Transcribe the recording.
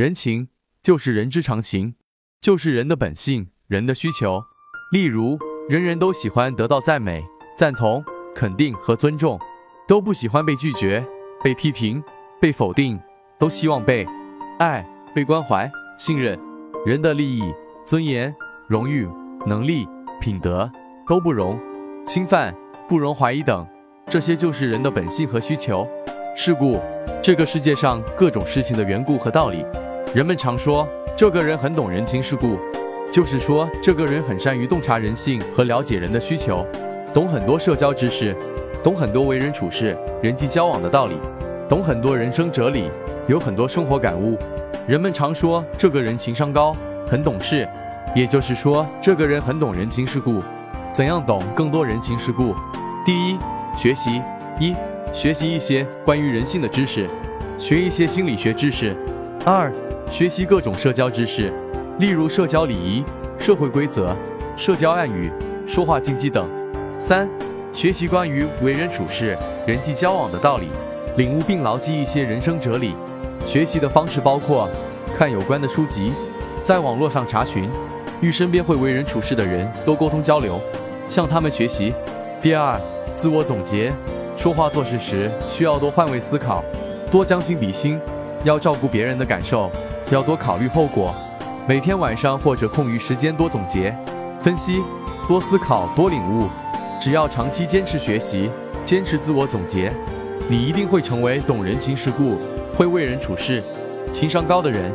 人情就是人之常情，就是人的本性，人的需求。例如，人人都喜欢得到赞美、赞同、肯定和尊重，都不喜欢被拒绝、被批评、被否定，都希望被爱、被关怀、信任。人的利益、尊严、荣誉、能力、品德都不容侵犯、不容怀疑等，这些就是人的本性和需求。是故，这个世界上各种事情的缘故和道理，人们常说这个人很懂人情世故。就是说，这个人很善于洞察人性和了解人的需求，懂很多社交知识，懂很多为人处事、人际交往的道理，懂很多人生哲理，有很多生活感悟。人们常说这个人情商高，很懂事，也就是说，这个人很懂人情世故。怎样懂更多人情世故？第一，学习一，学习一些关于人性的知识，学一些心理学知识；二，学习各种社交知识。例如社交礼仪、社会规则、社交暗语、说话禁忌等。三、学习关于为人处事、人际交往的道理，领悟并牢记一些人生哲理。学习的方式包括看有关的书籍，在网络上查询，与身边会为人处事的人多沟通交流，向他们学习。第二，自我总结，说话做事时需要多换位思考，多将心比心，要照顾别人的感受，要多考虑后果。每天晚上或者空余时间多总结、分析、多思考、多领悟。只要长期坚持学习、坚持自我总结，你一定会成为懂人情世故、会为人处事、情商高的人。